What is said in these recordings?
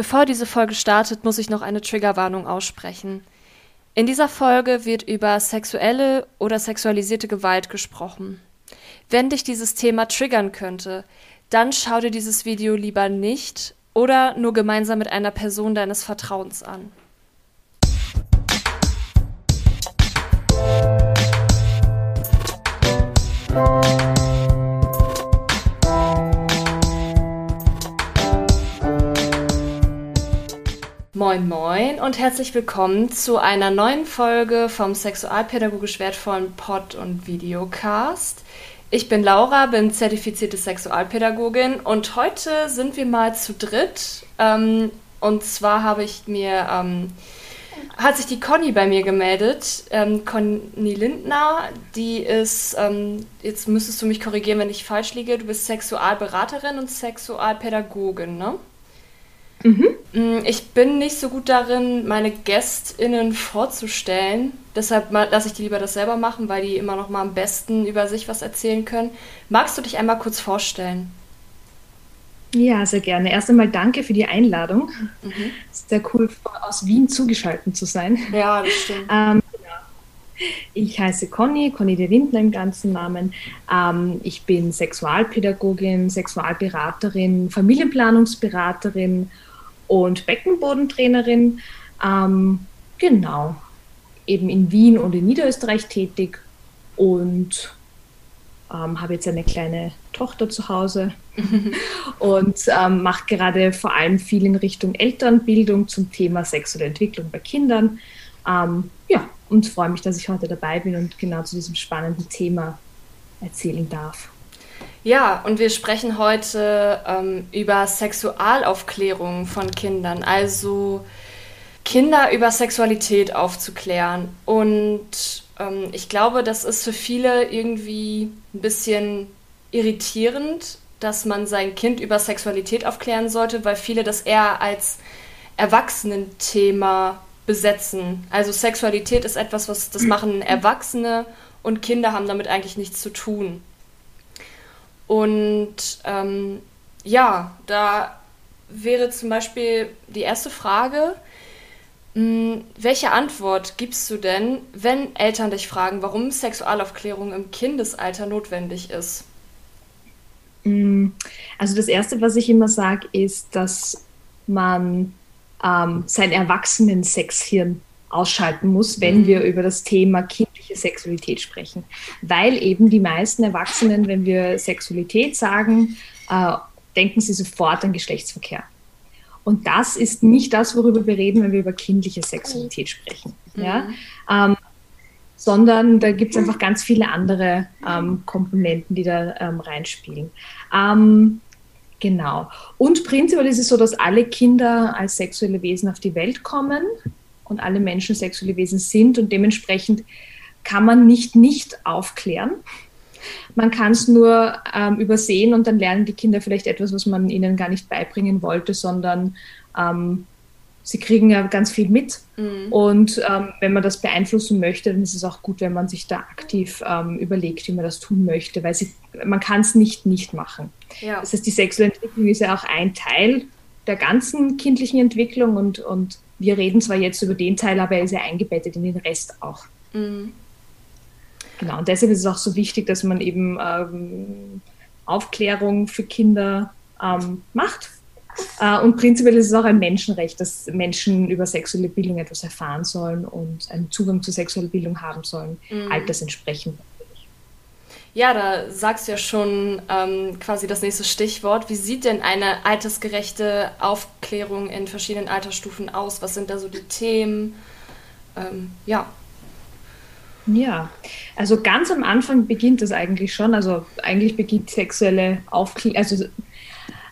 Bevor diese Folge startet, muss ich noch eine Triggerwarnung aussprechen. In dieser Folge wird über sexuelle oder sexualisierte Gewalt gesprochen. Wenn dich dieses Thema triggern könnte, dann schau dir dieses Video lieber nicht oder nur gemeinsam mit einer Person deines Vertrauens an. Moin Moin und herzlich willkommen zu einer neuen Folge vom sexualpädagogisch wertvollen Pod- und Videocast. Ich bin Laura, bin zertifizierte Sexualpädagogin und heute sind wir mal zu dritt. Ähm, und zwar habe ich mir, ähm, hat sich die Conny bei mir gemeldet, ähm, Conny Lindner, die ist, ähm, jetzt müsstest du mich korrigieren, wenn ich falsch liege, du bist Sexualberaterin und Sexualpädagogin, ne? Mhm. Ich bin nicht so gut darin, meine GästInnen vorzustellen. Deshalb lasse ich die lieber das selber machen, weil die immer noch mal am besten über sich was erzählen können. Magst du dich einmal kurz vorstellen? Ja, sehr gerne. Erst einmal danke für die Einladung. Mhm. Sehr cool, aus Wien zugeschaltet zu sein. Ja, das stimmt. Ähm, ich heiße Conny, Conny de Windner im ganzen Namen. Ähm, ich bin Sexualpädagogin, Sexualberaterin, Familienplanungsberaterin und Beckenbodentrainerin. Ähm, genau, eben in Wien und in Niederösterreich tätig und ähm, habe jetzt eine kleine Tochter zu Hause und ähm, mache gerade vor allem viel in Richtung Elternbildung zum Thema sexuelle Entwicklung bei Kindern. Ähm, ja, und freue mich, dass ich heute dabei bin und genau zu diesem spannenden Thema erzählen darf. Ja, und wir sprechen heute ähm, über Sexualaufklärung von Kindern, also Kinder über Sexualität aufzuklären. Und ähm, ich glaube, das ist für viele irgendwie ein bisschen irritierend, dass man sein Kind über Sexualität aufklären sollte, weil viele das eher als Erwachsenenthema besetzen. Also Sexualität ist etwas, was das machen Erwachsene und Kinder haben damit eigentlich nichts zu tun. Und ähm, ja, da wäre zum Beispiel die erste Frage, mh, hm, welche Antwort gibst du denn, wenn Eltern dich fragen, warum Sexualaufklärung im Kindesalter notwendig ist? Hm, also das Erste, was ich immer sage, ist, dass man ähm, sein Erwachsenen-Sexhirn ausschalten muss, wenn mhm. wir über das Thema kindliche Sexualität sprechen. Weil eben die meisten Erwachsenen, wenn wir Sexualität sagen, äh, denken sie sofort an Geschlechtsverkehr. Und das ist nicht das, worüber wir reden, wenn wir über kindliche Sexualität sprechen. Mhm. Ja? Ähm, sondern da gibt es einfach ganz viele andere ähm, Komponenten, die da ähm, reinspielen. Ähm, genau. Und prinzipiell ist es so, dass alle Kinder als sexuelle Wesen auf die Welt kommen und alle Menschen sexuelle Wesen sind und dementsprechend kann man nicht nicht aufklären. Man kann es nur ähm, übersehen und dann lernen die Kinder vielleicht etwas, was man ihnen gar nicht beibringen wollte, sondern ähm, sie kriegen ja ganz viel mit. Mhm. Und ähm, wenn man das beeinflussen möchte, dann ist es auch gut, wenn man sich da aktiv ähm, überlegt, wie man das tun möchte, weil sie, man kann es nicht nicht machen. Ja. Das heißt, die sexuelle Entwicklung ist ja auch ein Teil der ganzen kindlichen Entwicklung und, und wir reden zwar jetzt über den Teil, aber er ist ja eingebettet in den Rest auch. Mhm. Genau, und deshalb ist es auch so wichtig, dass man eben ähm, Aufklärung für Kinder ähm, macht. Äh, und prinzipiell ist es auch ein Menschenrecht, dass Menschen über sexuelle Bildung etwas erfahren sollen und einen Zugang zur sexuellen Bildung haben sollen, mhm. altersentsprechend. Ja, da sagst du ja schon ähm, quasi das nächste Stichwort. Wie sieht denn eine altersgerechte Aufklärung in verschiedenen Altersstufen aus? Was sind da so die Themen? Ähm, ja. Ja, also ganz am Anfang beginnt das eigentlich schon. Also eigentlich beginnt sexuelle Aufklärung, also äh,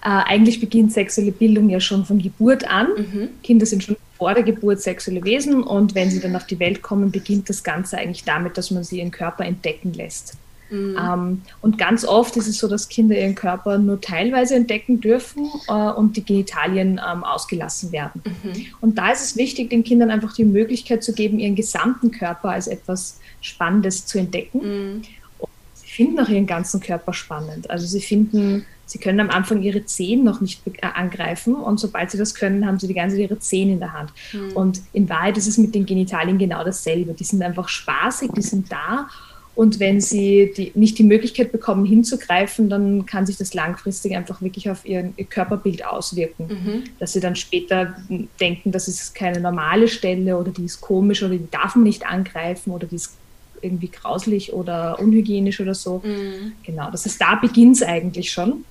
eigentlich beginnt sexuelle Bildung ja schon von Geburt an. Mhm. Kinder sind schon vor der Geburt sexuelle Wesen und wenn sie dann auf die Welt kommen, beginnt das Ganze eigentlich damit, dass man sie ihren Körper entdecken lässt. Mhm. Ähm, und ganz oft ist es so, dass Kinder ihren Körper nur teilweise entdecken dürfen äh, und die Genitalien ähm, ausgelassen werden. Mhm. Und da ist es wichtig, den Kindern einfach die Möglichkeit zu geben, ihren gesamten Körper als etwas Spannendes zu entdecken. Mhm. Und sie finden auch ihren ganzen Körper spannend. Also sie finden, sie können am Anfang ihre Zehen noch nicht äh, angreifen und sobald sie das können, haben sie die ganze Zeit ihre Zehen in der Hand. Mhm. Und in Wahrheit ist es mit den Genitalien genau dasselbe. Die sind einfach spaßig, die sind da und wenn sie die, nicht die Möglichkeit bekommen, hinzugreifen, dann kann sich das langfristig einfach wirklich auf ihr, ihr Körperbild auswirken. Mhm. Dass sie dann später denken, das ist keine normale Stelle oder die ist komisch oder die darf man nicht angreifen oder die ist irgendwie grauslich oder unhygienisch oder so. Mhm. Genau, das ist da beginnt es eigentlich schon.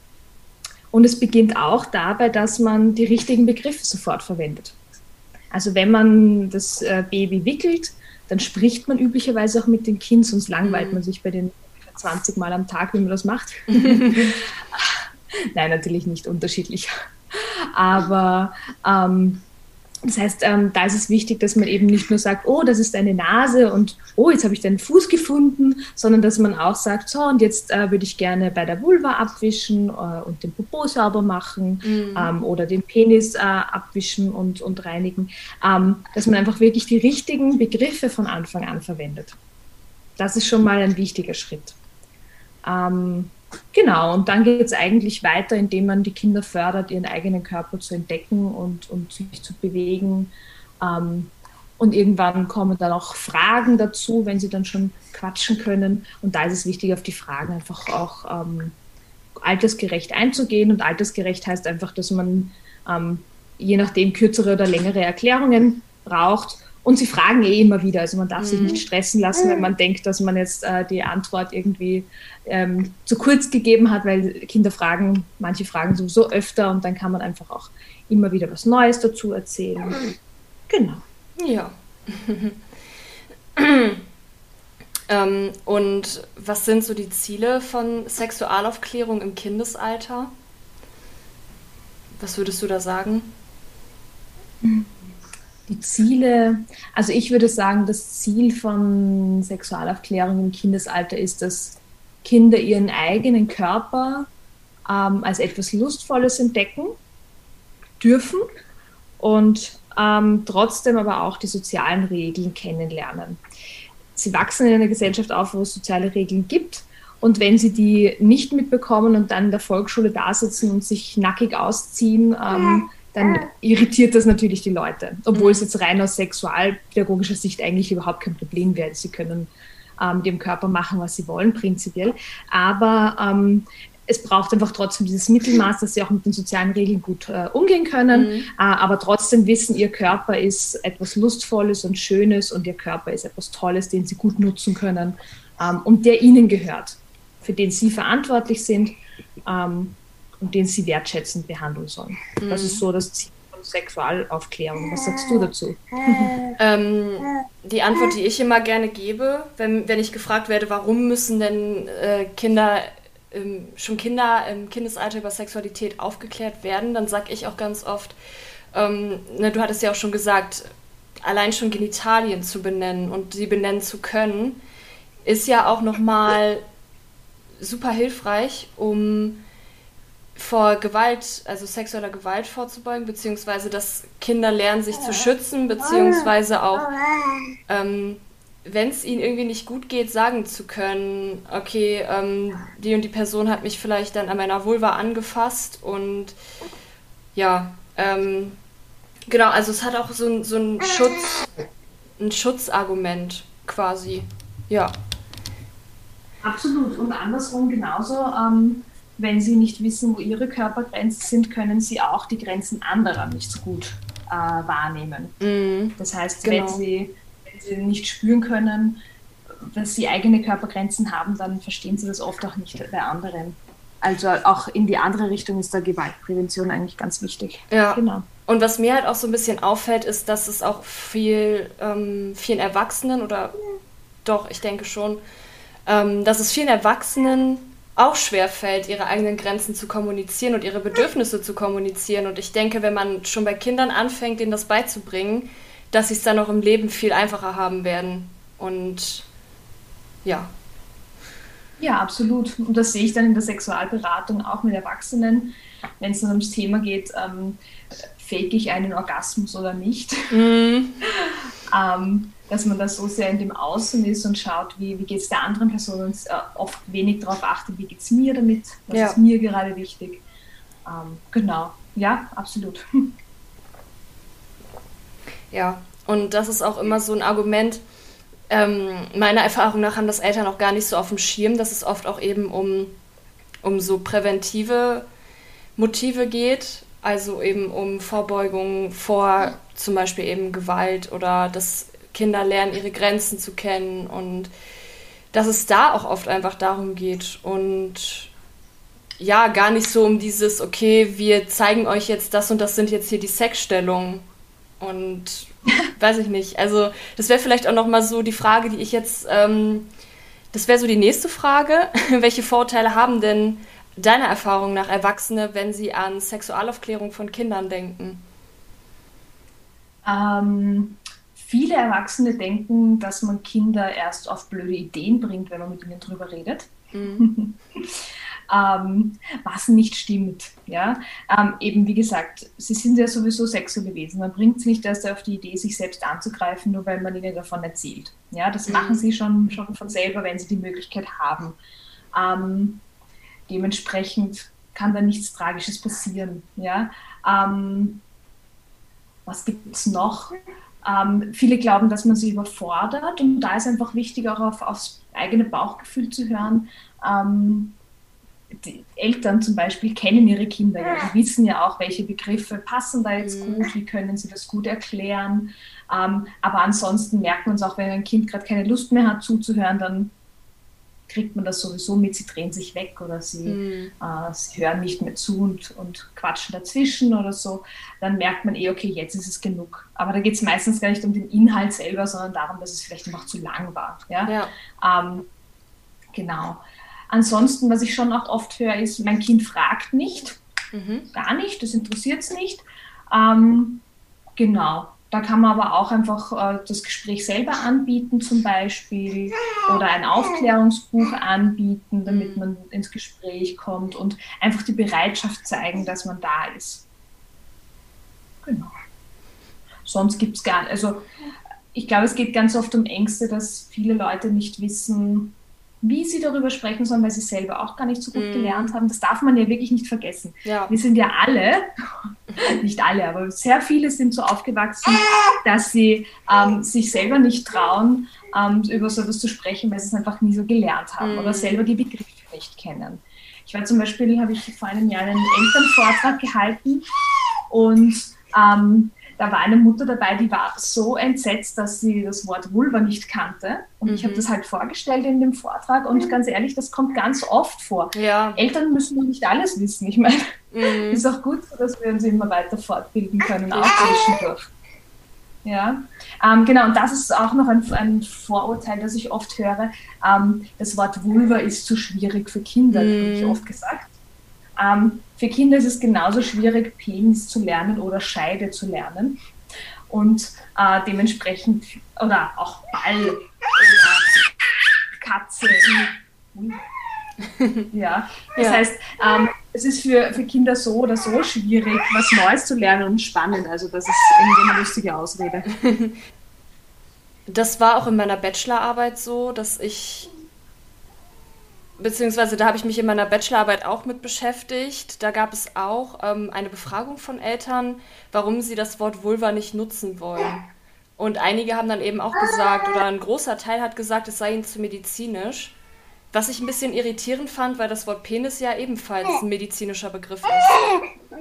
Und es beginnt auch dabei, dass man die richtigen Begriffe sofort verwendet. Also wenn man das äh, Baby wickelt, dann spricht man üblicherweise auch mit dem Kind, sonst langweilt mhm. man sich bei den 20 Mal am Tag, wie man das macht. Nein, natürlich nicht unterschiedlich. Aber ähm, das heißt, ähm, da ist es wichtig, dass man eben nicht nur sagt, oh, das ist deine Nase und oh, jetzt habe ich deinen Fuß gefunden, sondern dass man auch sagt, so, und jetzt äh, würde ich gerne bei der Vulva abwischen äh, und den Popo sauber machen mhm. ähm, oder den Penis äh, abwischen und, und reinigen, ähm, dass man einfach wirklich die richtigen Begriffe von Anfang an verwendet. Das ist schon mal ein wichtiger Schritt. Ähm, Genau, und dann geht es eigentlich weiter, indem man die Kinder fördert, ihren eigenen Körper zu entdecken und, und sich zu bewegen. Ähm, und irgendwann kommen dann auch Fragen dazu, wenn sie dann schon quatschen können. Und da ist es wichtig, auf die Fragen einfach auch ähm, altersgerecht einzugehen. Und altersgerecht heißt einfach, dass man ähm, je nachdem kürzere oder längere Erklärungen braucht und sie fragen eh immer wieder. Also man darf mhm. sich nicht stressen lassen, wenn man denkt, dass man jetzt äh, die Antwort irgendwie ähm, zu kurz gegeben hat, weil Kinder fragen, manche fragen sowieso öfter und dann kann man einfach auch immer wieder was Neues dazu erzählen. Genau. Ja. ähm, und was sind so die Ziele von Sexualaufklärung im Kindesalter? Was würdest du da sagen? Mhm die Ziele, also ich würde sagen, das Ziel von Sexualaufklärung im Kindesalter ist, dass Kinder ihren eigenen Körper ähm, als etwas Lustvolles entdecken dürfen und ähm, trotzdem aber auch die sozialen Regeln kennenlernen. Sie wachsen in einer Gesellschaft auf, wo es soziale Regeln gibt. Und wenn sie die nicht mitbekommen und dann in der Volksschule da sitzen und sich nackig ausziehen, ähm, dann irritiert das natürlich die Leute. Obwohl es jetzt rein aus sexualpädagogischer Sicht eigentlich überhaupt kein Problem wäre. Sie können ähm, dem Körper machen, was sie wollen, prinzipiell. Aber ähm, es braucht einfach trotzdem dieses Mittelmaß, dass sie auch mit den sozialen Regeln gut äh, umgehen können, mhm. äh, aber trotzdem wissen, ihr Körper ist etwas Lustvolles und Schönes und ihr Körper ist etwas Tolles, den sie gut nutzen können ähm, und der ihnen gehört, für den sie verantwortlich sind. Ähm, und den sie wertschätzend behandeln sollen. Mhm. Das ist mhm. so das Ziel von Sexualaufklärung. Was sagst du dazu? Ähm, die Antwort, die ich immer gerne gebe, wenn, wenn ich gefragt werde, warum müssen denn äh, Kinder ähm, schon Kinder im Kindesalter über Sexualität aufgeklärt werden, dann sage ich auch ganz oft, ähm, ne, du hattest ja auch schon gesagt, allein schon Genitalien zu benennen und sie benennen zu können, ist ja auch nochmal super hilfreich, um vor Gewalt, also sexueller Gewalt vorzubeugen, beziehungsweise dass Kinder lernen, sich zu schützen, beziehungsweise auch, ähm, wenn es ihnen irgendwie nicht gut geht, sagen zu können, okay, ähm, die und die Person hat mich vielleicht dann an meiner Vulva angefasst und ja, ähm, genau, also es hat auch so, so ein Schutz, ein Schutzargument quasi, ja. Absolut und andersrum genauso. Wenn sie nicht wissen, wo ihre Körpergrenzen sind, können sie auch die Grenzen anderer nicht so gut äh, wahrnehmen. Mm, das heißt, genau. wenn, sie, wenn sie nicht spüren können, dass sie eigene Körpergrenzen haben, dann verstehen sie das oft auch nicht bei anderen. Also auch in die andere Richtung ist da Gewaltprävention eigentlich ganz wichtig. Ja. Genau. Und was mir halt auch so ein bisschen auffällt, ist, dass es auch viel, ähm, vielen Erwachsenen oder doch, ich denke schon, ähm, dass es vielen Erwachsenen auch schwer fällt, ihre eigenen Grenzen zu kommunizieren und ihre Bedürfnisse zu kommunizieren. Und ich denke, wenn man schon bei Kindern anfängt, ihnen das beizubringen, dass sie es dann auch im Leben viel einfacher haben werden. Und ja. Ja, absolut. Und das sehe ich dann in der Sexualberatung auch mit Erwachsenen, wenn es dann ums Thema geht, ähm, fake ich einen Orgasmus oder nicht. Mm. ähm, dass man da so sehr in dem Außen ist und schaut, wie, wie geht es der anderen Person und äh, oft wenig darauf achtet, wie geht es mir damit, was ja. ist mir gerade wichtig. Ähm, genau, ja, absolut. Ja, und das ist auch immer so ein Argument, ähm, meiner Erfahrung nach haben das Eltern auch gar nicht so auf dem Schirm, dass es oft auch eben um, um so präventive Motive geht, also eben um Vorbeugung vor zum Beispiel eben Gewalt oder dass Kinder lernen, ihre Grenzen zu kennen und dass es da auch oft einfach darum geht und ja, gar nicht so um dieses, okay, wir zeigen euch jetzt das und das sind jetzt hier die Sexstellungen und weiß ich nicht. Also das wäre vielleicht auch noch mal so die Frage, die ich jetzt, ähm, das wäre so die nächste Frage. Welche Vorteile haben denn deiner Erfahrung nach Erwachsene, wenn sie an Sexualaufklärung von Kindern denken? Ähm, viele Erwachsene denken, dass man Kinder erst auf blöde Ideen bringt, wenn man mit ihnen drüber redet. Mhm. ähm, was nicht stimmt. Ja? Ähm, eben wie gesagt, sie sind ja sowieso sexuelle Wesen. Man bringt es nicht erst auf die Idee, sich selbst anzugreifen, nur weil man ihnen davon erzählt. Ja? Das mhm. machen sie schon, schon von selber, wenn sie die Möglichkeit haben. Ähm, dementsprechend kann da nichts Tragisches passieren. Ja? Ähm, was gibt es noch? Ähm, viele glauben, dass man sie überfordert und da ist einfach wichtig, auch auf, aufs eigene Bauchgefühl zu hören. Ähm, die Eltern zum Beispiel kennen ihre Kinder ja, die wissen ja auch, welche Begriffe passen da jetzt mhm. gut, wie können sie das gut erklären. Ähm, aber ansonsten merkt man es auch, wenn ein Kind gerade keine Lust mehr hat zuzuhören, dann kriegt man das sowieso mit, sie drehen sich weg oder sie, mhm. äh, sie hören nicht mehr zu und, und quatschen dazwischen oder so, dann merkt man eh, okay, jetzt ist es genug. Aber da geht es meistens gar nicht um den Inhalt selber, sondern darum, dass es vielleicht einfach zu lang war. Ja? ja. Ähm, genau. Ansonsten, was ich schon auch oft höre, ist, mein Kind fragt nicht, mhm. gar nicht, das interessiert es nicht. Ähm, genau. Da kann man aber auch einfach äh, das Gespräch selber anbieten, zum Beispiel, oder ein Aufklärungsbuch anbieten, damit mhm. man ins Gespräch kommt und einfach die Bereitschaft zeigen, dass man da ist. Genau. Sonst gibt es gar nicht. Also, ich glaube, es geht ganz oft um Ängste, dass viele Leute nicht wissen, wie sie darüber sprechen sollen, weil sie selber auch gar nicht so gut mm. gelernt haben. Das darf man ja wirklich nicht vergessen. Ja. Wir sind ja alle, nicht alle, aber sehr viele sind so aufgewachsen, dass sie ähm, sich selber nicht trauen, ähm, über so etwas zu sprechen, weil sie es einfach nie so gelernt haben mm. oder selber die Begriffe nicht kennen. Ich war zum Beispiel, habe ich vor einem Jahr einen Elternvortrag gehalten und ähm, da war eine Mutter dabei, die war so entsetzt, dass sie das Wort Vulva nicht kannte. Und mhm. ich habe das halt vorgestellt in dem Vortrag. Und ganz ehrlich, das kommt ganz oft vor. Ja. Eltern müssen nicht alles wissen. Ich meine, mhm. ist auch gut dass wir uns immer weiter fortbilden können, auch zwischendurch. Ja, ähm, genau, und das ist auch noch ein, ein, Vorurteil, das ich oft höre. Ähm, das Wort Vulva ist zu schwierig für Kinder, mm. habe ich oft gesagt. Ähm, für Kinder ist es genauso schwierig, Penis zu lernen oder Scheide zu lernen. Und äh, dementsprechend, oder auch Ball oder Katze. ja, das ja. heißt, ähm, es ist für, für Kinder so oder so schwierig, was Neues zu lernen und spannend. Also, das ist irgendwie eine lustige Ausrede. Das war auch in meiner Bachelorarbeit so, dass ich beziehungsweise da habe ich mich in meiner Bachelorarbeit auch mit beschäftigt. Da gab es auch ähm, eine Befragung von Eltern, warum sie das Wort Vulva nicht nutzen wollen. Und einige haben dann eben auch gesagt, oder ein großer Teil hat gesagt, es sei ihnen zu medizinisch. Was ich ein bisschen irritierend fand, weil das Wort Penis ja ebenfalls ein medizinischer Begriff ist.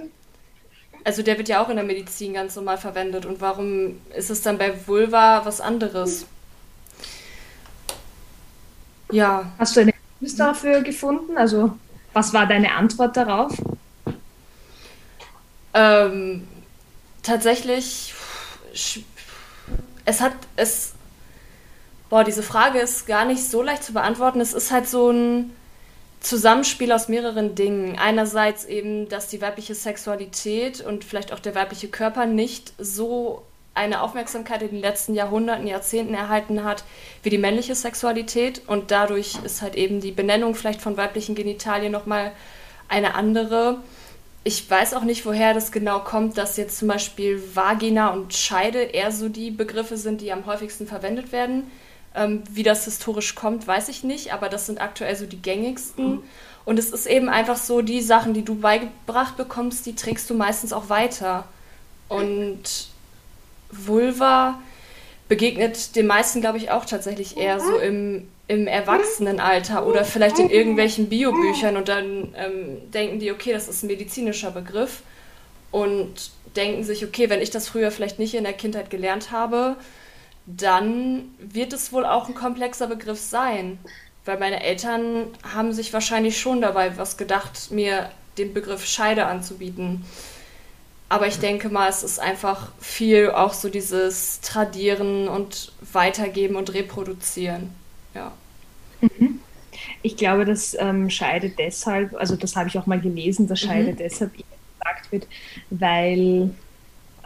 Also der wird ja auch in der Medizin ganz normal verwendet. Und warum ist es dann bei Vulva was anderes? Ja. Hast du eine dafür gefunden? Also, was war deine Antwort darauf? Ähm, tatsächlich, es hat, es, boah, diese Frage ist gar nicht so leicht zu beantworten. Es ist halt so ein Zusammenspiel aus mehreren Dingen. Einerseits eben, dass die weibliche Sexualität und vielleicht auch der weibliche Körper nicht so eine Aufmerksamkeit in den letzten Jahrhunderten, Jahrzehnten erhalten hat wie die männliche Sexualität und dadurch ist halt eben die Benennung vielleicht von weiblichen Genitalien nochmal eine andere. ich weiß auch nicht, woher das genau kommt, dass jetzt zum Beispiel Vagina und Scheide eher so die Begriffe sind, die am häufigsten verwendet werden. Ähm, wie das historisch kommt, weiß ich nicht, aber das sind aktuell so die gängigsten. Und es ist eben einfach so, die Sachen, die du beigebracht bekommst, die trägst du meistens auch weiter. Und Vulva begegnet den meisten, glaube ich, auch tatsächlich eher so im im Erwachsenenalter oder vielleicht in irgendwelchen Biobüchern und dann ähm, denken die, okay, das ist ein medizinischer Begriff und denken sich, okay, wenn ich das früher vielleicht nicht in der Kindheit gelernt habe, dann wird es wohl auch ein komplexer Begriff sein. Weil meine Eltern haben sich wahrscheinlich schon dabei was gedacht, mir den Begriff Scheide anzubieten. Aber ich denke mal, es ist einfach viel auch so dieses Tradieren und Weitergeben und Reproduzieren. Ja. Mhm. Ich glaube, dass ähm, Scheide deshalb, also das habe ich auch mal gelesen, dass Scheide mhm. deshalb gesagt wird, weil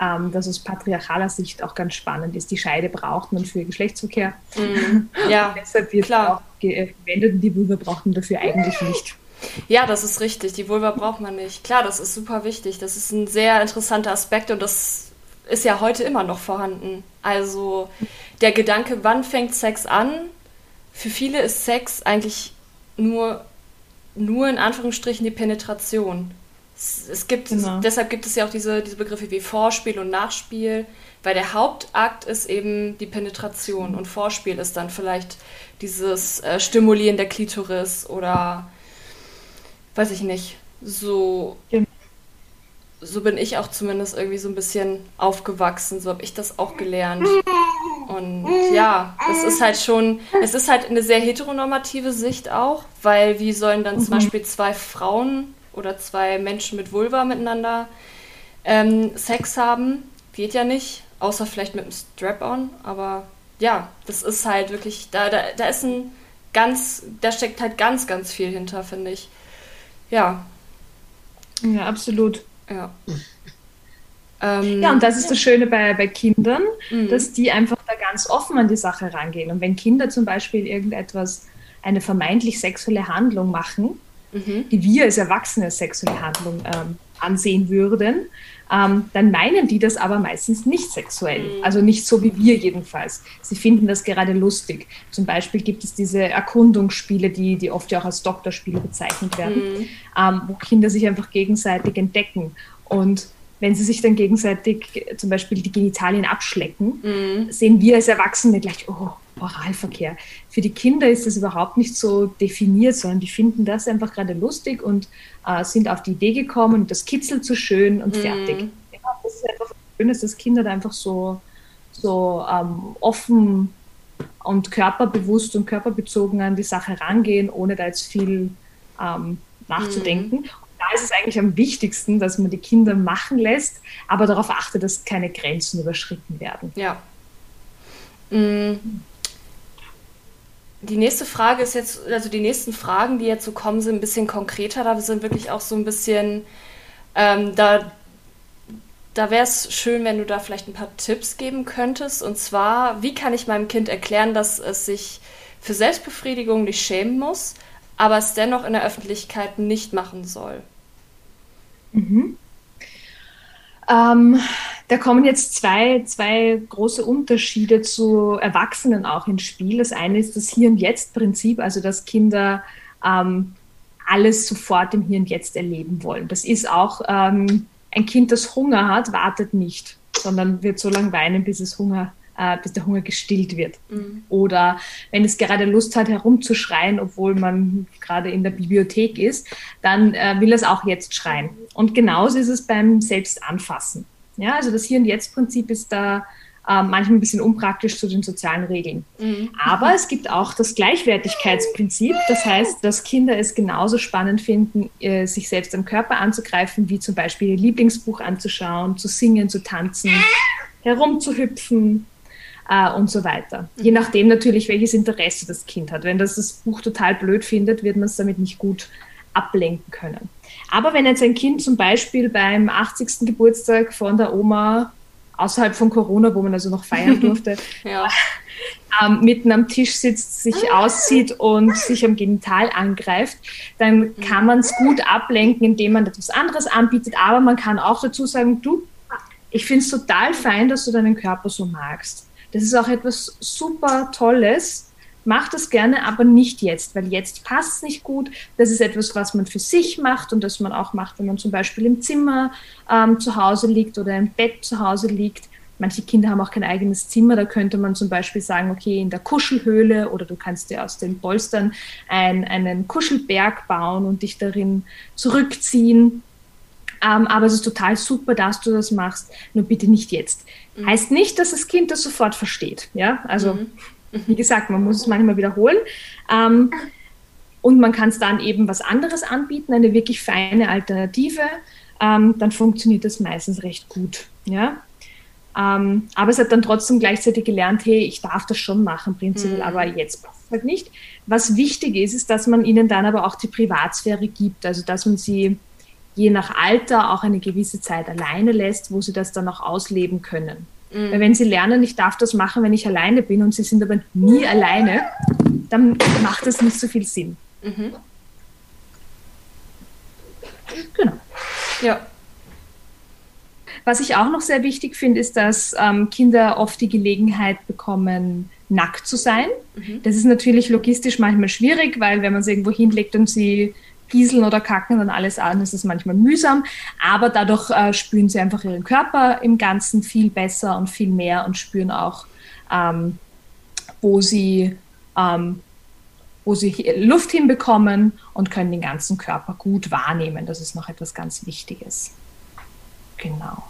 ähm, das aus patriarchaler Sicht auch ganz spannend ist. Die Scheide braucht man für Geschlechtsverkehr. Mhm. Ja, deshalb wird klar. auch verwendet und die Vulva braucht man dafür eigentlich nicht. Ja, das ist richtig. Die Vulva braucht man nicht. Klar, das ist super wichtig. Das ist ein sehr interessanter Aspekt und das ist ja heute immer noch vorhanden. Also der Gedanke, wann fängt Sex an, für viele ist Sex eigentlich nur, nur in Anführungsstrichen die Penetration. Es, es gibt, genau. deshalb gibt es ja auch diese, diese Begriffe wie Vorspiel und Nachspiel, weil der Hauptakt ist eben die Penetration und Vorspiel ist dann vielleicht dieses äh, Stimulieren der Klitoris oder weiß ich nicht, so. So bin ich auch zumindest irgendwie so ein bisschen aufgewachsen, so habe ich das auch gelernt. Und ja, das ist halt schon, es ist halt eine sehr heteronormative Sicht auch, weil wie sollen dann mhm. zum Beispiel zwei Frauen oder zwei Menschen mit Vulva miteinander ähm, Sex haben? Geht ja nicht, außer vielleicht mit einem Strap-on, aber ja, das ist halt wirklich, da, da, da ist ein ganz, da steckt halt ganz, ganz viel hinter, finde ich. Ja. Ja, absolut. Ja. Ähm, ja, und das ist ja. das Schöne bei, bei Kindern, mhm. dass die einfach da ganz offen an die Sache rangehen. Und wenn Kinder zum Beispiel irgendetwas, eine vermeintlich sexuelle Handlung machen, mhm. die wir als Erwachsene sexuelle Handlung ähm, ansehen würden, ähm, dann meinen die das aber meistens nicht sexuell. Mhm. Also nicht so wie wir jedenfalls. Sie finden das gerade lustig. Zum Beispiel gibt es diese Erkundungsspiele, die, die oft ja auch als Doktorspiele bezeichnet werden, mhm. ähm, wo Kinder sich einfach gegenseitig entdecken. Und wenn sie sich dann gegenseitig zum Beispiel die Genitalien abschlecken, mhm. sehen wir als Erwachsene gleich, oh, Oralverkehr. Für die Kinder ist das überhaupt nicht so definiert, sondern die finden das einfach gerade lustig und äh, sind auf die Idee gekommen und das kitzelt so schön und mhm. fertig. Ja, das ist einfach schön, dass Kinder da einfach so, so ähm, offen und körperbewusst und körperbezogen an die Sache rangehen, ohne da jetzt viel ähm, nachzudenken. Mhm. Ist es eigentlich am wichtigsten, dass man die Kinder machen lässt, aber darauf achtet, dass keine Grenzen überschritten werden. Ja. Mhm die nächste Frage ist jetzt, also die nächsten Fragen, die jetzt so kommen, sind ein bisschen konkreter. Da sind wirklich auch so ein bisschen, ähm, da, da wäre es schön, wenn du da vielleicht ein paar Tipps geben könntest. Und zwar, wie kann ich meinem Kind erklären, dass es sich für Selbstbefriedigung nicht schämen muss, aber es dennoch in der Öffentlichkeit nicht machen soll? Mhm. Ähm, da kommen jetzt zwei, zwei große Unterschiede zu Erwachsenen auch ins Spiel. Das eine ist das Hier- und Jetzt-Prinzip, also dass Kinder ähm, alles sofort im Hier und Jetzt erleben wollen. Das ist auch ähm, ein Kind, das Hunger hat, wartet nicht, sondern wird so lange weinen, bis es Hunger äh, bis der Hunger gestillt wird. Mhm. Oder wenn es gerade Lust hat, herumzuschreien, obwohl man gerade in der Bibliothek ist, dann äh, will es auch jetzt schreien. Und genauso ist es beim Selbstanfassen. Ja, also das Hier- und Jetzt-Prinzip ist da äh, manchmal ein bisschen unpraktisch zu den sozialen Regeln. Mhm. Aber es gibt auch das Gleichwertigkeitsprinzip. Das heißt, dass Kinder es genauso spannend finden, äh, sich selbst am Körper anzugreifen, wie zum Beispiel ihr Lieblingsbuch anzuschauen, zu singen, zu tanzen, herumzuhüpfen, äh, und so weiter. Mhm. Je nachdem natürlich, welches Interesse das Kind hat. Wenn das das Buch total blöd findet, wird man es damit nicht gut ablenken können. Aber wenn jetzt ein Kind zum Beispiel beim 80. Geburtstag von der Oma außerhalb von Corona, wo man also noch feiern durfte, ja. ähm, mitten am Tisch sitzt, sich auszieht und sich am Genital angreift, dann kann man es gut ablenken, indem man etwas anderes anbietet. Aber man kann auch dazu sagen, du, ich finde es total fein, dass du deinen Körper so magst. Das ist auch etwas super Tolles. Mach das gerne, aber nicht jetzt, weil jetzt passt es nicht gut. Das ist etwas, was man für sich macht und das man auch macht, wenn man zum Beispiel im Zimmer ähm, zu Hause liegt oder im Bett zu Hause liegt. Manche Kinder haben auch kein eigenes Zimmer, da könnte man zum Beispiel sagen, okay, in der Kuschelhöhle oder du kannst dir aus den Polstern ein, einen Kuschelberg bauen und dich darin zurückziehen. Ähm, aber es ist total super, dass du das machst, nur bitte nicht jetzt. Mhm. Heißt nicht, dass das Kind das sofort versteht. Ja, also mhm. wie gesagt, man muss es manchmal wiederholen. Ähm, und man kann es dann eben was anderes anbieten, eine wirklich feine Alternative. Ähm, dann funktioniert das meistens recht gut. Ja, ähm, aber es hat dann trotzdem gleichzeitig gelernt, hey, ich darf das schon machen, prinzipiell, mhm. aber jetzt passt es halt nicht. Was wichtig ist, ist, dass man ihnen dann aber auch die Privatsphäre gibt, also dass man sie je nach Alter auch eine gewisse Zeit alleine lässt, wo sie das dann auch ausleben können. Mhm. Weil wenn sie lernen, ich darf das machen, wenn ich alleine bin und sie sind aber nie alleine, dann macht das nicht so viel Sinn. Mhm. Genau. Ja. Was ich auch noch sehr wichtig finde, ist, dass ähm, Kinder oft die Gelegenheit bekommen, nackt zu sein. Mhm. Das ist natürlich logistisch manchmal schwierig, weil wenn man sie irgendwo hinlegt und sie gieseln oder kacken und alles an, ist es manchmal mühsam. Aber dadurch äh, spüren sie einfach ihren Körper im Ganzen viel besser und viel mehr und spüren auch, ähm, wo sie ähm, wo sie Luft hinbekommen und können den ganzen Körper gut wahrnehmen. Das ist noch etwas ganz Wichtiges. Genau.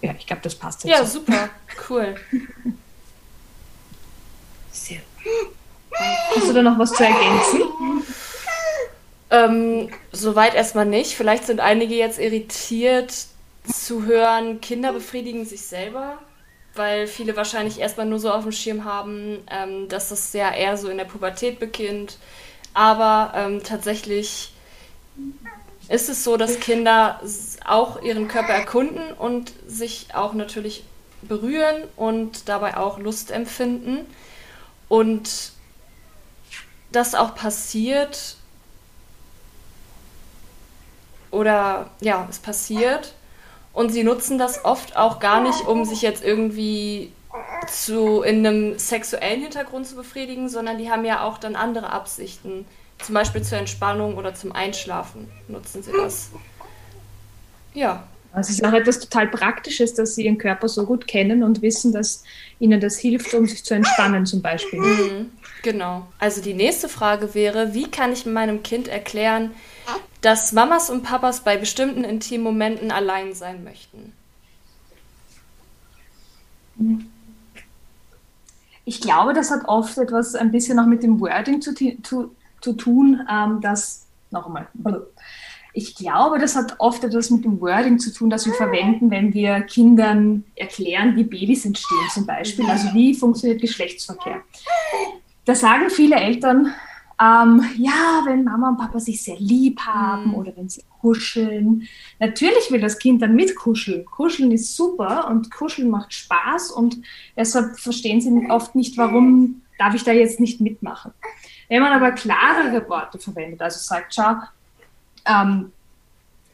Ja, ich glaube, das passt jetzt. Ja, so. super, cool. Sehr. Hast du da noch was zu ergänzen? Ähm, soweit erstmal nicht. Vielleicht sind einige jetzt irritiert zu hören, Kinder befriedigen sich selber, weil viele wahrscheinlich erstmal nur so auf dem Schirm haben, ähm, dass das ja eher so in der Pubertät beginnt. Aber ähm, tatsächlich ist es so, dass Kinder auch ihren Körper erkunden und sich auch natürlich berühren und dabei auch Lust empfinden. Und das auch passiert, oder ja, es passiert. Und sie nutzen das oft auch gar nicht, um sich jetzt irgendwie zu in einem sexuellen Hintergrund zu befriedigen, sondern die haben ja auch dann andere Absichten. Zum Beispiel zur Entspannung oder zum Einschlafen nutzen sie das. Ja. Es ist auch etwas total Praktisches, dass sie ihren Körper so gut kennen und wissen, dass ihnen das hilft, um sich zu entspannen zum Beispiel. Mhm, genau. Also die nächste Frage wäre, wie kann ich meinem Kind erklären, dass Mamas und Papas bei bestimmten intimen Momenten allein sein möchten? Ich glaube, das hat oft etwas ein bisschen auch mit dem Wording zu, zu, zu tun, ähm, dass, noch einmal, ich glaube, das hat oft etwas mit dem Wording zu tun, das wir verwenden, wenn wir Kindern erklären, wie Babys entstehen zum Beispiel, also wie funktioniert Geschlechtsverkehr. Da sagen viele Eltern, ähm, ja, wenn Mama und Papa sich sehr lieb haben mhm. oder wenn sie kuscheln. Natürlich will das Kind dann mitkuscheln. Kuscheln ist super und Kuscheln macht Spaß und deshalb verstehen sie oft nicht, warum darf ich da jetzt nicht mitmachen. Wenn man aber klarere Worte verwendet, also sagt, schau, ähm,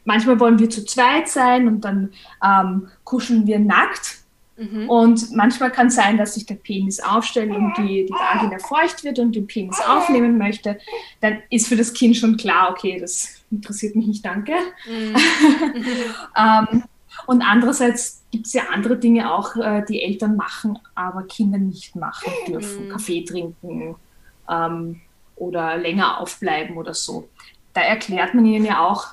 manchmal wollen wir zu zweit sein und dann ähm, kuscheln wir nackt. Mhm. Und manchmal kann es sein, dass sich der Penis aufstellt und die, die Vagina feucht wird und den Penis aufnehmen möchte. Dann ist für das Kind schon klar, okay, das interessiert mich nicht, danke. Mhm. ähm, und andererseits gibt es ja andere Dinge auch, äh, die Eltern machen, aber Kinder nicht machen dürfen. Mhm. Kaffee trinken, ähm, oder länger aufbleiben oder so. Da erklärt man ihnen ja auch,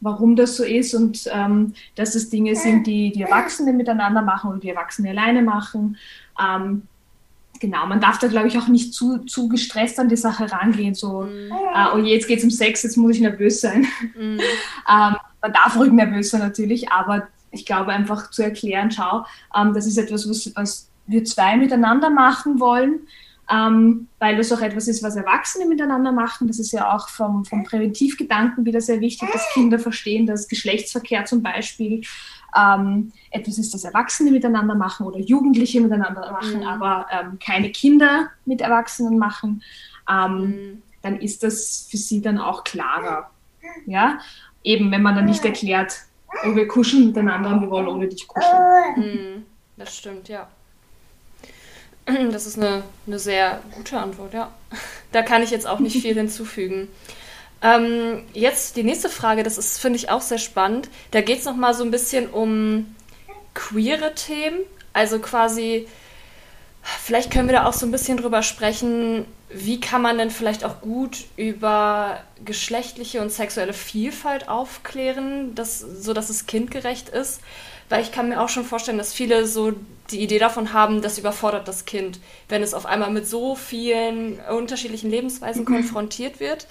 warum das so ist und ähm, dass es Dinge sind, die die Erwachsenen miteinander machen oder die Erwachsenen alleine machen. Ähm, genau, man darf da, glaube ich, auch nicht zu, zu gestresst an die Sache rangehen, so, mhm. äh, oh je, jetzt geht es um Sex, jetzt muss ich nervös sein. Mhm. ähm, man darf ruhig nervös sein natürlich, aber ich glaube einfach zu erklären, schau, ähm, das ist etwas, was, was wir zwei miteinander machen wollen ähm, weil das auch etwas ist, was Erwachsene miteinander machen. Das ist ja auch vom, vom Präventivgedanken wieder sehr wichtig, dass Kinder verstehen, dass Geschlechtsverkehr zum Beispiel ähm, etwas ist, das Erwachsene miteinander machen oder Jugendliche miteinander machen, mhm. aber ähm, keine Kinder mit Erwachsenen machen, ähm, mhm. dann ist das für sie dann auch klarer. Ja, eben wenn man dann nicht erklärt, oh, wir kuscheln miteinander und wir wollen ohne dich kuscheln. Mhm. Das stimmt, ja. Das ist eine, eine sehr gute Antwort, ja. Da kann ich jetzt auch nicht viel hinzufügen. Ähm, jetzt die nächste Frage, das ist, finde ich, auch sehr spannend. Da geht es nochmal so ein bisschen um queere Themen. Also quasi, vielleicht können wir da auch so ein bisschen drüber sprechen, wie kann man denn vielleicht auch gut über geschlechtliche und sexuelle Vielfalt aufklären, dass, so dass es kindgerecht ist. Weil ich kann mir auch schon vorstellen, dass viele so die Idee davon haben, das überfordert das Kind, wenn es auf einmal mit so vielen unterschiedlichen Lebensweisen mhm. konfrontiert wird.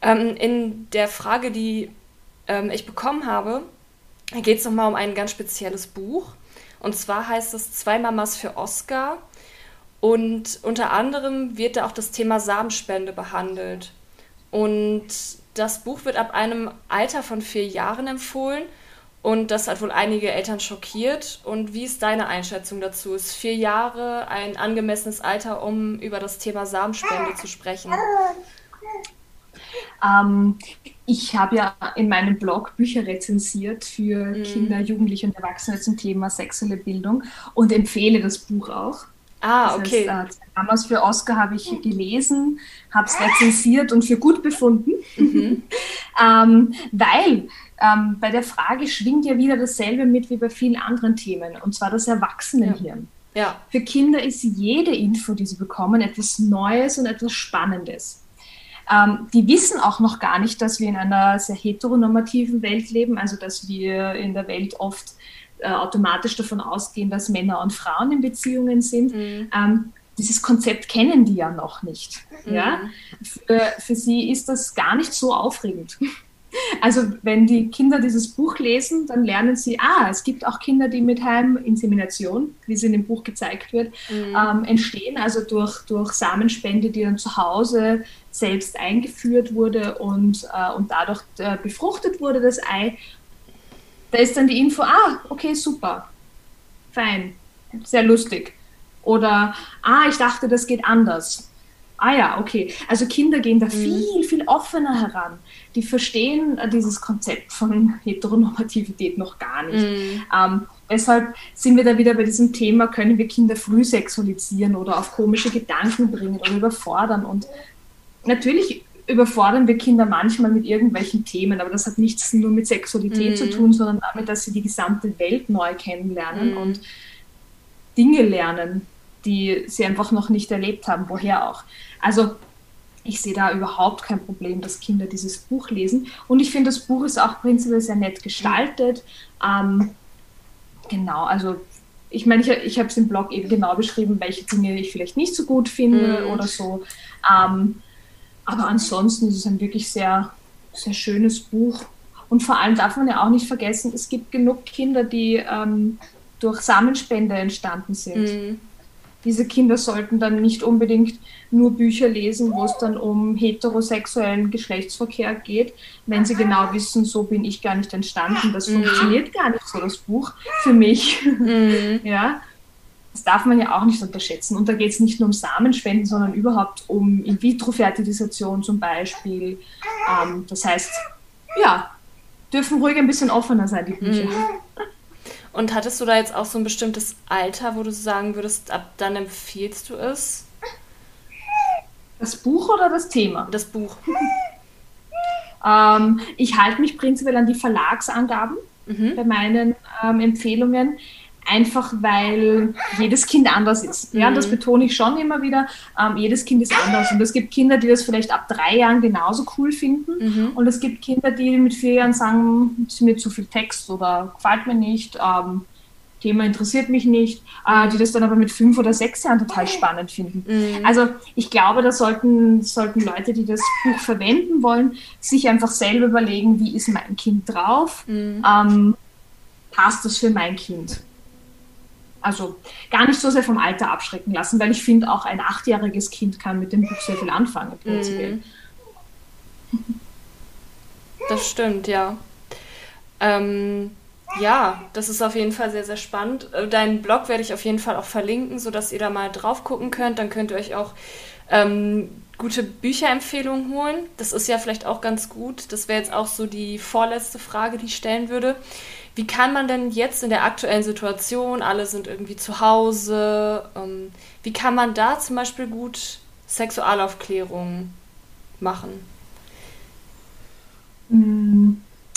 Ähm, in der Frage, die ähm, ich bekommen habe, geht es nochmal um ein ganz spezielles Buch. Und zwar heißt es Zwei Mamas für Oscar. Und unter anderem wird da auch das Thema Samenspende behandelt. Und das Buch wird ab einem Alter von vier Jahren empfohlen. Und das hat wohl einige Eltern schockiert. Und wie ist deine Einschätzung dazu? Ist vier Jahre ein angemessenes Alter, um über das Thema Samenspende zu sprechen? Ähm, ich habe ja in meinem Blog Bücher rezensiert für mhm. Kinder, Jugendliche und Erwachsene zum Thema sexuelle Bildung und empfehle das Buch auch. Ah, okay. Das heißt, äh, damals für Oscar habe ich gelesen, habe es rezensiert und für gut befunden, mhm. ähm, weil ähm, bei der Frage schwingt ja wieder dasselbe mit wie bei vielen anderen Themen, und zwar das Erwachsenenhirn. Ja. ja. Für Kinder ist jede Info, die sie bekommen, etwas Neues und etwas Spannendes. Ähm, die wissen auch noch gar nicht, dass wir in einer sehr heteronormativen Welt leben, also dass wir in der Welt oft äh, automatisch davon ausgehen, dass Männer und Frauen in Beziehungen sind. Mhm. Ähm, dieses Konzept kennen die ja noch nicht. Mhm. Ja? Für, für sie ist das gar nicht so aufregend. Also wenn die Kinder dieses Buch lesen, dann lernen sie, ah, es gibt auch Kinder, die mit Heiminsemination, wie sie in dem Buch gezeigt wird, mhm. ähm, entstehen, also durch, durch Samenspende, die dann zu Hause selbst eingeführt wurde und, äh, und dadurch äh, befruchtet wurde, das Ei. Da ist dann die Info, ah, okay, super, fein, sehr lustig. Oder, ah, ich dachte, das geht anders. Ah ja, okay. Also Kinder gehen da mhm. viel, viel offener heran. Die verstehen äh, dieses Konzept von Heteronormativität noch gar nicht. Mhm. Ähm, deshalb sind wir da wieder bei diesem Thema, können wir Kinder früh sexualisieren oder auf komische Gedanken bringen oder überfordern. Und natürlich überfordern wir Kinder manchmal mit irgendwelchen Themen, aber das hat nichts nur mit Sexualität mhm. zu tun, sondern damit, dass sie die gesamte Welt neu kennenlernen mhm. und Dinge lernen, die sie einfach noch nicht erlebt haben, woher auch. Also ich sehe da überhaupt kein Problem, dass Kinder dieses Buch lesen. Und ich finde, das Buch ist auch prinzipiell sehr nett gestaltet. Ähm, genau, also ich meine, ich, ich habe es im Blog eben genau beschrieben, welche Dinge ich vielleicht nicht so gut finde mhm. oder so. Ähm, aber ansonsten ist es ein wirklich sehr, sehr schönes Buch. Und vor allem darf man ja auch nicht vergessen, es gibt genug Kinder, die ähm, durch Samenspende entstanden sind. Mhm diese Kinder sollten dann nicht unbedingt nur Bücher lesen, wo es dann um heterosexuellen Geschlechtsverkehr geht, wenn sie genau wissen, so bin ich gar nicht entstanden. Das mhm. funktioniert gar nicht so, das Buch für mich. Mhm. ja. Das darf man ja auch nicht unterschätzen. Und da geht es nicht nur um Samenspenden, sondern überhaupt um In-vitro-Fertilisation zum Beispiel. Ähm, das heißt, ja, dürfen ruhig ein bisschen offener sein, die Bücher. Mhm. Und hattest du da jetzt auch so ein bestimmtes Alter, wo du sagen würdest, ab dann empfiehlst du es? Das Buch oder das Thema? Das Buch. ähm, ich halte mich prinzipiell an die Verlagsangaben mhm. bei meinen ähm, Empfehlungen einfach weil jedes Kind anders ist. Ja, mhm. das betone ich schon immer wieder. Ähm, jedes Kind ist anders. Und es gibt Kinder, die das vielleicht ab drei Jahren genauso cool finden. Mhm. Und es gibt Kinder, die mit vier Jahren sagen, es ist mir zu viel Text oder gefällt mir nicht. Ähm, Thema interessiert mich nicht, äh, die das dann aber mit fünf oder sechs Jahren total spannend finden. Mhm. Also ich glaube, da sollten, sollten Leute, die das Buch verwenden wollen, sich einfach selber überlegen, wie ist mein Kind drauf? Mhm. Ähm, passt das für mein Kind? Also gar nicht so sehr vom Alter abschrecken lassen, weil ich finde, auch ein achtjähriges Kind kann mit dem Buch sehr viel anfangen, prinzipiell. Mm. Das stimmt, ja. Ähm, Ja, das ist auf jeden Fall sehr, sehr spannend. Äh, deinen Blog werde ich auf jeden Fall auch verlinken, sodass ihr da mal drauf gucken könnt. Dann könnt ihr euch auch ähm, gute Bücherempfehlungen holen. Das ist ja vielleicht auch ganz gut. Das wäre jetzt auch so die vorletzte Frage, die ich stellen würde. Wie kann man denn jetzt in der aktuellen Situation, alle sind irgendwie zu Hause, ähm, wie kann man da zum Beispiel gut Sexualaufklärung machen? Mm,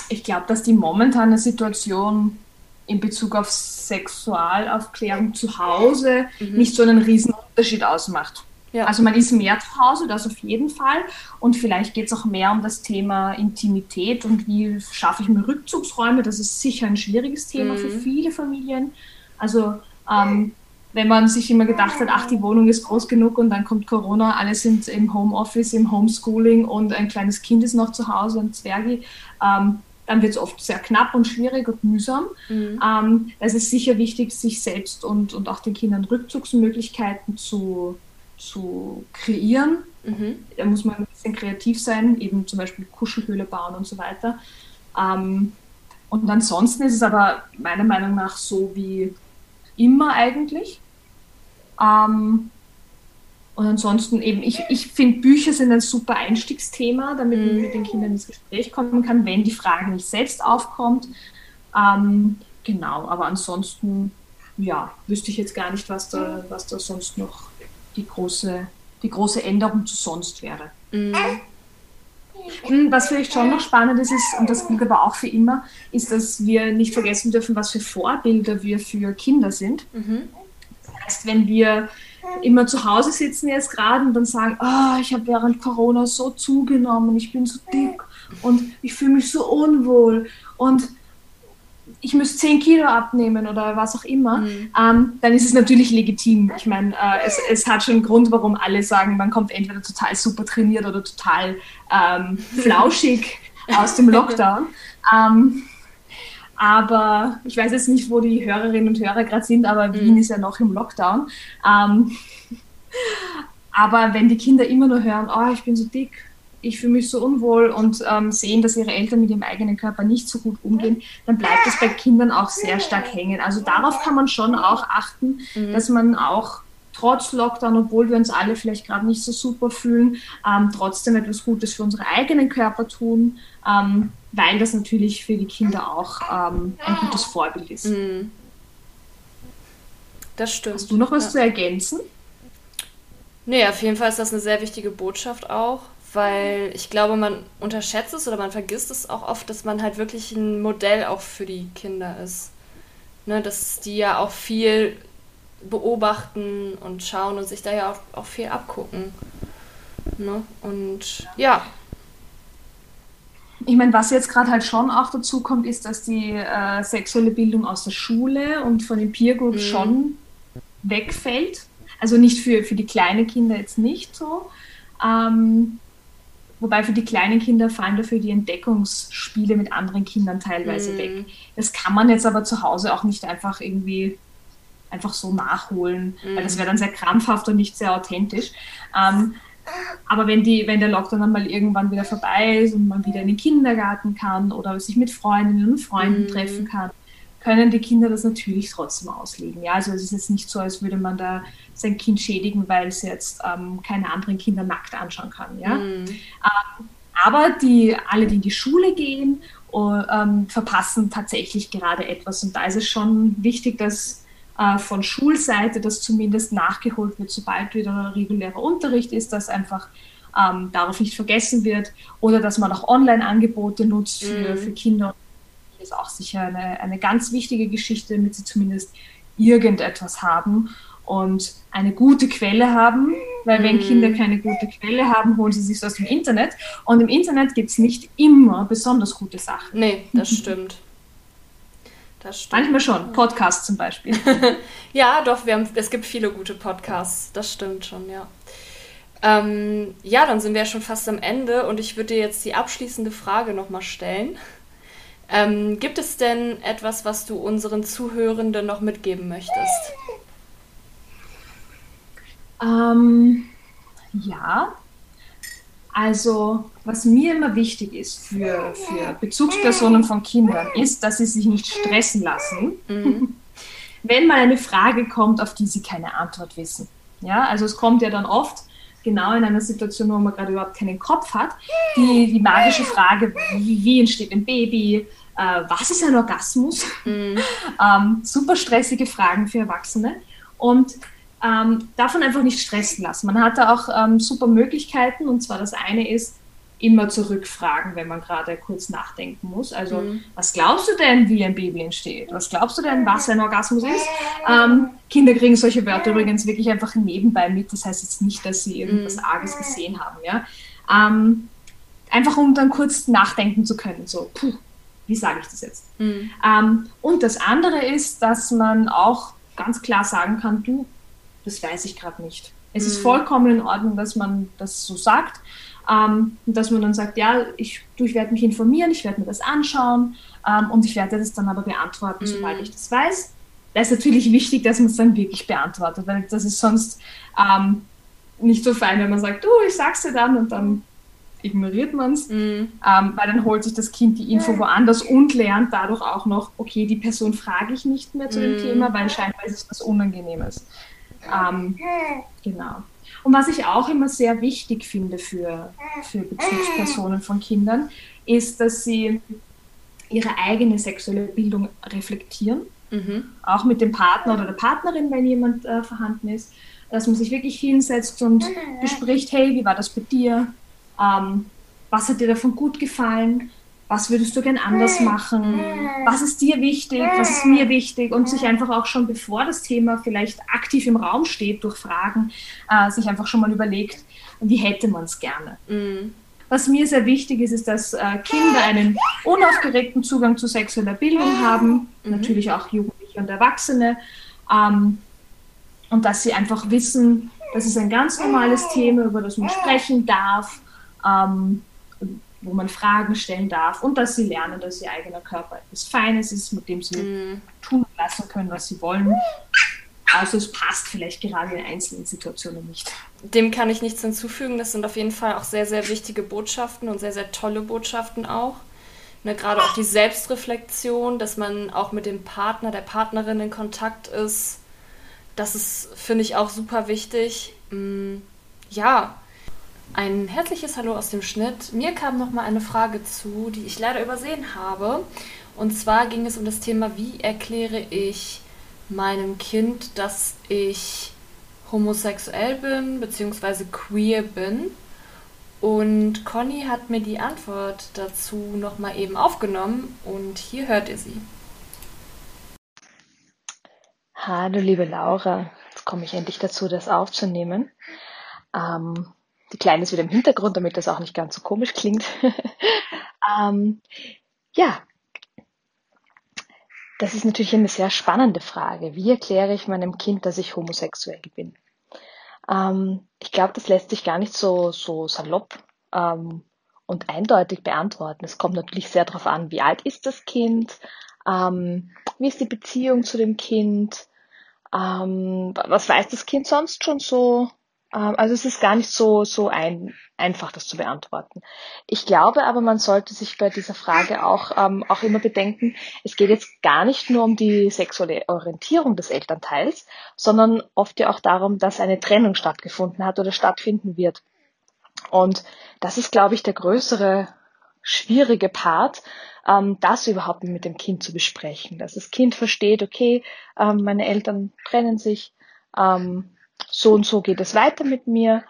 ich glaube, dass die momentane Situation in Bezug auf Sexualaufklärung zu Hause mhm. nicht so einen riesen Unterschied ausmacht. Ja. Also man ist mehr zu Hause, das auf jeden Fall. Und vielleicht geht es auch mehr um das Thema Intimität und wie schaffe ich mir Rückzugsräume. Das ist sicher ein schwieriges Thema mhm. für viele Familien. Also ähm, wenn man sich immer gedacht hat, ach, die Wohnung ist groß genug und dann kommt Corona, alle sind im Homeoffice, im Homeschooling und ein kleines Kind ist noch zu Hause, ein Zwergi, ähm, dann wird es oft sehr knapp und schwierig und mühsam. Mhm. Ähm, es ist sicher wichtig, sich selbst und, und auch den Kindern Rückzugsmöglichkeiten zu zu kreieren. Mhm. Da muss man ein bisschen kreativ sein, eben zum Beispiel Kuschelhöhle bauen und so weiter. Ähm, und ansonsten ist es aber meiner Meinung nach so wie immer eigentlich. Ähm, und ansonsten eben, ich, ich finde, Bücher sind ein super Einstiegsthema, damit man mhm. mit den Kindern ins Gespräch kommen kann, wenn die Frage nicht selbst aufkommt. Ähm, genau, aber ansonsten, ja, wüsste ich jetzt gar nicht, was da, was da sonst noch die große, die große Änderung zu sonst wäre. Mhm. Hm, was vielleicht schon noch spannend ist, ist, und das gilt aber auch für immer, ist, dass wir nicht vergessen dürfen, was für Vorbilder wir für Kinder sind. Mhm. Das heißt, wenn wir immer zu Hause sitzen jetzt gerade und dann sagen, oh, ich habe während Corona so zugenommen, ich bin so dick und ich fühle mich so unwohl und ich müsste 10 Kilo abnehmen oder was auch immer, mhm. ähm, dann ist es natürlich legitim. Ich meine, äh, es, es, hat schon einen Grund, warum alle sagen, man kommt entweder total super trainiert oder total ähm, flauschig aus dem Lockdown. Ähm, aber ich weiß jetzt nicht, wo die Hörerinnen und Hörer gerade sind, aber mhm. Wien ist ja noch im Lockdown. Ähm, aber wenn die Kinder immer nur hören, oh, ich bin so dick, ich fühle mich so unwohl und ähm, sehen, dass ihre Eltern mit ihrem eigenen Körper nicht so gut umgehen, dann bleibt es bei Kindern auch sehr stark hängen. Also darauf kann man schon auch achten, mhm. dass man auch trotz Lockdown, obwohl wir uns alle vielleicht gerade nicht so super fühlen, ähm, trotzdem etwas Gutes für unsere eigenen Körper tun, ähm, weil das natürlich für die Kinder auch ähm, ein gutes Vorbild ist. Mhm. Das stimmt. Hast du noch was ja. zu ergänzen? Nee, auf jeden Fall ist das eine sehr wichtige Botschaft auch weil ich glaube, man unterschätzt es oder man vergisst es auch oft, dass man halt wirklich ein Modell auch für die Kinder ist. Ne, dass die ja auch viel beobachten und schauen und sich da ja auch, auch viel abgucken. Ne? Und ja. Ich meine, was jetzt gerade halt schon auch dazu kommt, ist, dass die äh, sexuelle Bildung aus der Schule und von den Peer Groups mhm. schon wegfällt. Also nicht für, für die kleinen Kinder jetzt nicht so. Ähm, Wobei für die kleinen Kinder fallen dafür die Entdeckungsspiele mit anderen Kindern teilweise mm. weg. Das kann man jetzt aber zu Hause auch nicht einfach irgendwie einfach so nachholen, mm. weil das mhm. wäre dann sehr krampfhaft und nicht sehr authentisch. Ähm, aber wenn, die, wenn der Lockdown dann mal irgendwann wieder vorbei ist und man wieder in den Kindergarten kann oder sich mit Freundinnen und Freunden mm. treffen kann, können die Kinder das natürlich trotzdem auslegen. Ja, also es ist jetzt nicht so, als würde man da sein Kind schädigen, weil es jetzt ähm, keine anderen Kinder nackt anschauen kann. Ja? Mhm. Ähm, aber die, alle, die in die Schule gehen, uh, ähm, verpassen tatsächlich gerade etwas. Und da ist es schon wichtig, dass äh, von Schulseite das zumindest nachgeholt wird, sobald wieder regulärer Unterricht ist, dass einfach ähm, darauf nicht vergessen wird oder dass man auch Online-Angebote nutzt für, mhm. für Kinder. Das ist auch sicher eine, eine ganz wichtige Geschichte, damit sie zumindest irgendetwas haben und eine gute Quelle haben, weil wenn mhm. Kinder keine gute Quelle haben, holen sie sich aus dem Internet. Und im Internet gibt es nicht immer besonders gute Sachen. Nee, das stimmt. Das stimmt. Manchmal schon. Podcasts zum Beispiel. ja, doch, wir haben, es gibt viele gute Podcasts. Das stimmt schon, ja. Ähm, ja, dann sind wir ja schon fast am Ende und ich würde dir jetzt die abschließende Frage nochmal stellen. Ähm, gibt es denn etwas, was du unseren Zuhörenden noch mitgeben möchtest? Ähm, ja, Also, was mir immer wichtig ist für, für Bezugspersonen von Kindern, ist, dass sie sich nicht stressen lassen, mhm. wenn mal eine Frage kommt, auf die sie keine Antwort wissen. Ja, also es kommt ja dann oft genau in einer Situation, wo man gerade überhaupt keinen Kopf hat, die, die magische Frage, wie, wie entsteht ein Baby, äh, was ist ein Orgasmus? Mhm. Ähm, super stressige Fragen für Erwachsene. Und ähm, davon einfach nicht stressen lassen. Man hat da auch ähm, super Möglichkeiten und zwar das eine ist, immer zurückfragen, wenn man gerade kurz nachdenken muss. Also, mhm. was glaubst du denn, wie ein Baby entsteht? Was glaubst du denn, was ein Orgasmus ist? Ähm, Kinder kriegen solche Wörter übrigens wirklich einfach nebenbei mit. Das heißt jetzt nicht, dass sie irgendwas mhm. Arges gesehen haben. Ja? Ähm, einfach um dann kurz nachdenken zu können. So, puh, wie sage ich das jetzt? Mhm. Ähm, und das andere ist, dass man auch ganz klar sagen kann, du, das weiß ich gerade nicht. Es ist mhm. vollkommen in Ordnung, dass man das so sagt. Ähm, dass man dann sagt, ja, ich, du, ich werde mich informieren, ich werde mir das anschauen ähm, und ich werde das dann aber beantworten, mhm. sobald ich das weiß. Da ist natürlich wichtig, dass man es dann wirklich beantwortet, weil das ist sonst ähm, nicht so fein, wenn man sagt, du, ich sag's dir dann und dann ignoriert man es, mhm. ähm, weil dann holt sich das Kind die Info woanders und lernt dadurch auch noch, okay, die Person frage ich nicht mehr zu mhm. dem Thema, weil scheinbar ist es was Unangenehmes. Ähm, genau. Und was ich auch immer sehr wichtig finde für, für Bezugspersonen von Kindern, ist, dass sie ihre eigene sexuelle Bildung reflektieren, mhm. auch mit dem Partner oder der Partnerin, wenn jemand äh, vorhanden ist, dass man sich wirklich hinsetzt und bespricht, hey, wie war das bei dir? Ähm, was hat dir davon gut gefallen? Was würdest du gern anders machen? Was ist dir wichtig? Was ist mir wichtig? Und sich einfach auch schon, bevor das Thema vielleicht aktiv im Raum steht, durch Fragen, äh, sich einfach schon mal überlegt, wie hätte man es gerne? Mhm. Was mir sehr wichtig ist, ist, dass äh, Kinder einen unaufgeregten Zugang zu sexueller Bildung haben, mhm. natürlich auch Jugendliche und Erwachsene, ähm, und dass sie einfach wissen, das ist ein ganz normales Thema, über das man sprechen darf. Ähm, wo man Fragen stellen darf und dass sie lernen, dass ihr eigener Körper etwas Feines ist, mit dem sie mm. tun lassen können, was sie wollen. Also es passt vielleicht gerade in einzelnen Situationen nicht. Dem kann ich nichts hinzufügen. Das sind auf jeden Fall auch sehr, sehr wichtige Botschaften und sehr, sehr tolle Botschaften auch. Ne, gerade auch die Selbstreflexion, dass man auch mit dem Partner, der Partnerin in Kontakt ist. Das ist, finde ich, auch super wichtig. Mm, ja, ein herzliches Hallo aus dem Schnitt. Mir kam noch mal eine Frage zu, die ich leider übersehen habe. Und zwar ging es um das Thema, wie erkläre ich meinem Kind, dass ich homosexuell bin bzw. queer bin. Und Conny hat mir die Antwort dazu noch mal eben aufgenommen und hier hört ihr sie. Hallo liebe Laura, jetzt komme ich endlich dazu, das aufzunehmen. Ähm, die Kleine ist wieder im Hintergrund, damit das auch nicht ganz so komisch klingt. ähm, ja, das ist natürlich eine sehr spannende Frage. Wie erkläre ich meinem Kind, dass ich homosexuell bin? Ähm, ich glaube, das lässt sich gar nicht so, so salopp ähm, und eindeutig beantworten. Es kommt natürlich sehr darauf an, wie alt ist das Kind, ähm, wie ist die Beziehung zu dem Kind, ähm, was weiß das Kind sonst schon so also es ist gar nicht so, so ein, einfach, das zu beantworten. Ich glaube aber, man sollte sich bei dieser Frage auch, ähm, auch immer bedenken, es geht jetzt gar nicht nur um die sexuelle Orientierung des Elternteils, sondern oft ja auch darum, dass eine Trennung stattgefunden hat oder stattfinden wird. Und das ist, glaube ich, der größere, schwierige Part, ähm, das überhaupt mit dem Kind zu besprechen. Dass das Kind versteht, okay, ähm, meine Eltern trennen sich, ähm, so und so geht es weiter mit mir.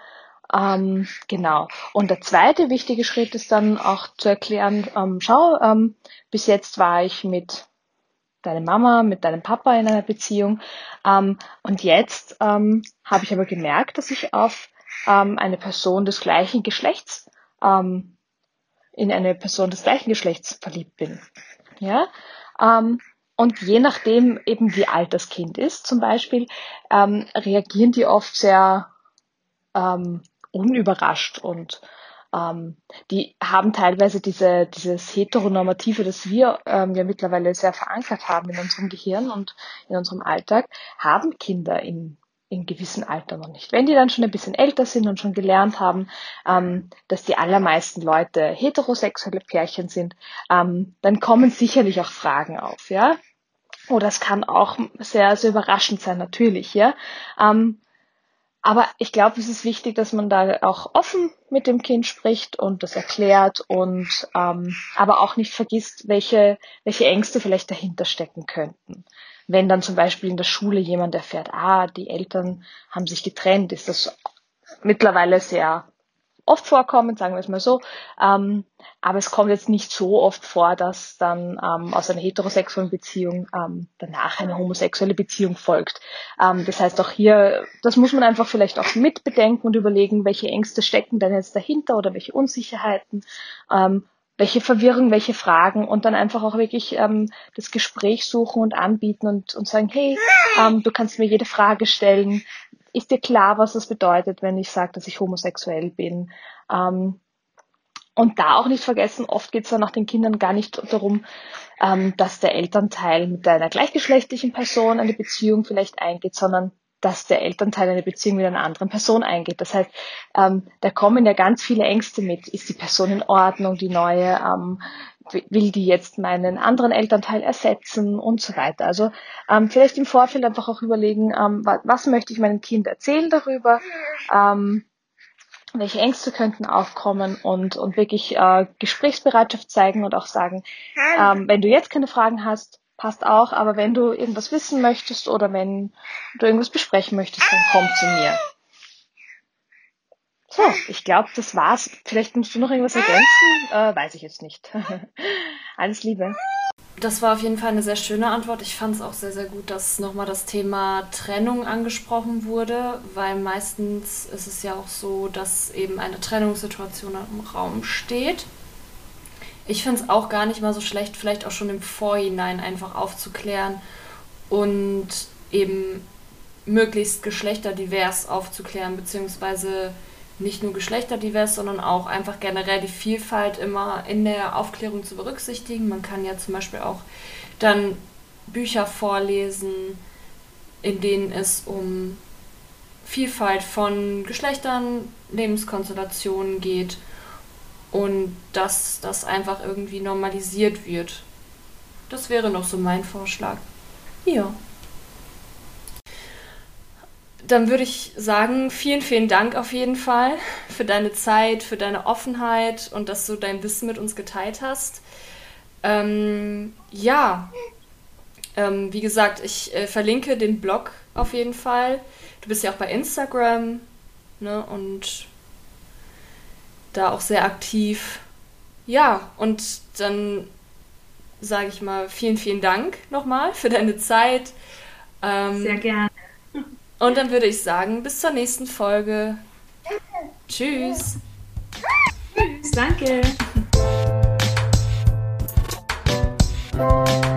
Ähm, genau. Und der zweite wichtige Schritt ist dann auch zu erklären, ähm, schau, ähm, bis jetzt war ich mit deiner Mama, mit deinem Papa in einer Beziehung. Ähm, und jetzt ähm, habe ich aber gemerkt, dass ich auf ähm, eine Person des gleichen Geschlechts, ähm, in eine Person des gleichen Geschlechts verliebt bin. Ja. Und je nachdem eben wie alt das Kind ist, zum Beispiel, ähm, reagieren die oft sehr ähm, unüberrascht und ähm, die haben teilweise diese, dieses Heteronormative, das wir ähm, ja mittlerweile sehr verankert haben in unserem Gehirn und in unserem Alltag, haben Kinder in in gewissem Alter noch nicht. Wenn die dann schon ein bisschen älter sind und schon gelernt haben, ähm, dass die allermeisten Leute heterosexuelle Pärchen sind, ähm, dann kommen sicherlich auch Fragen auf, ja. Oder es kann auch sehr, sehr überraschend sein, natürlich, ja. Ähm, aber ich glaube, es ist wichtig, dass man da auch offen mit dem Kind spricht und das erklärt und ähm, aber auch nicht vergisst, welche, welche Ängste vielleicht dahinter stecken könnten. Wenn dann zum Beispiel in der Schule jemand erfährt, ah, die Eltern haben sich getrennt, ist das mittlerweile sehr oft vorkommen, sagen wir es mal so. Ähm, aber es kommt jetzt nicht so oft vor, dass dann ähm, aus einer heterosexuellen Beziehung ähm, danach eine homosexuelle Beziehung folgt. Ähm, das heißt auch hier, das muss man einfach vielleicht auch mitbedenken und überlegen, welche Ängste stecken denn jetzt dahinter oder welche Unsicherheiten. Ähm, welche Verwirrung, welche Fragen und dann einfach auch wirklich ähm, das Gespräch suchen und anbieten und, und sagen, hey, ähm, du kannst mir jede Frage stellen, ist dir klar, was das bedeutet, wenn ich sage, dass ich homosexuell bin? Ähm, und da auch nicht vergessen, oft geht es dann nach den Kindern gar nicht darum, ähm, dass der Elternteil mit einer gleichgeschlechtlichen Person eine Beziehung vielleicht eingeht, sondern dass der Elternteil eine Beziehung mit einer anderen Person eingeht. Das heißt, ähm, da kommen ja ganz viele Ängste mit. Ist die Person in Ordnung, die neue? Ähm, will die jetzt meinen anderen Elternteil ersetzen und so weiter. Also ähm, vielleicht im Vorfeld einfach auch überlegen, ähm, was, was, möchte ich meinem Kind erzählen darüber, ähm, welche Ängste könnten aufkommen und, und wirklich äh, Gesprächsbereitschaft zeigen und auch sagen, ähm, wenn du jetzt keine Fragen hast, passt auch, aber wenn du irgendwas wissen möchtest oder wenn du irgendwas besprechen möchtest, dann komm zu mir. So, ich glaube, das war's. Vielleicht musst du noch irgendwas ergänzen? Äh, weiß ich jetzt nicht. Alles Liebe. Das war auf jeden Fall eine sehr schöne Antwort. Ich fand es auch sehr, sehr gut, dass nochmal das Thema Trennung angesprochen wurde, weil meistens ist es ja auch so, dass eben eine Trennungssituation im Raum steht. Ich finde es auch gar nicht mal so schlecht, vielleicht auch schon im Vorhinein einfach aufzuklären und eben möglichst geschlechterdivers aufzuklären, beziehungsweise nicht nur geschlechterdivers, sondern auch einfach generell die Vielfalt immer in der Aufklärung zu berücksichtigen. Man kann ja zum Beispiel auch dann Bücher vorlesen, in denen es um Vielfalt von Geschlechtern, Lebenskonstellationen geht und dass das einfach irgendwie normalisiert wird. Das wäre noch so mein Vorschlag. Ja dann würde ich sagen, vielen, vielen Dank auf jeden Fall für deine Zeit, für deine Offenheit und dass du dein Wissen mit uns geteilt hast. Ähm, ja, ähm, wie gesagt, ich äh, verlinke den Blog auf jeden Fall. Du bist ja auch bei Instagram ne, und da auch sehr aktiv. Ja, und dann sage ich mal vielen, vielen Dank nochmal für deine Zeit. Ähm, sehr gerne. Und dann würde ich sagen, bis zur nächsten Folge. Tschüss. Tschüss, danke.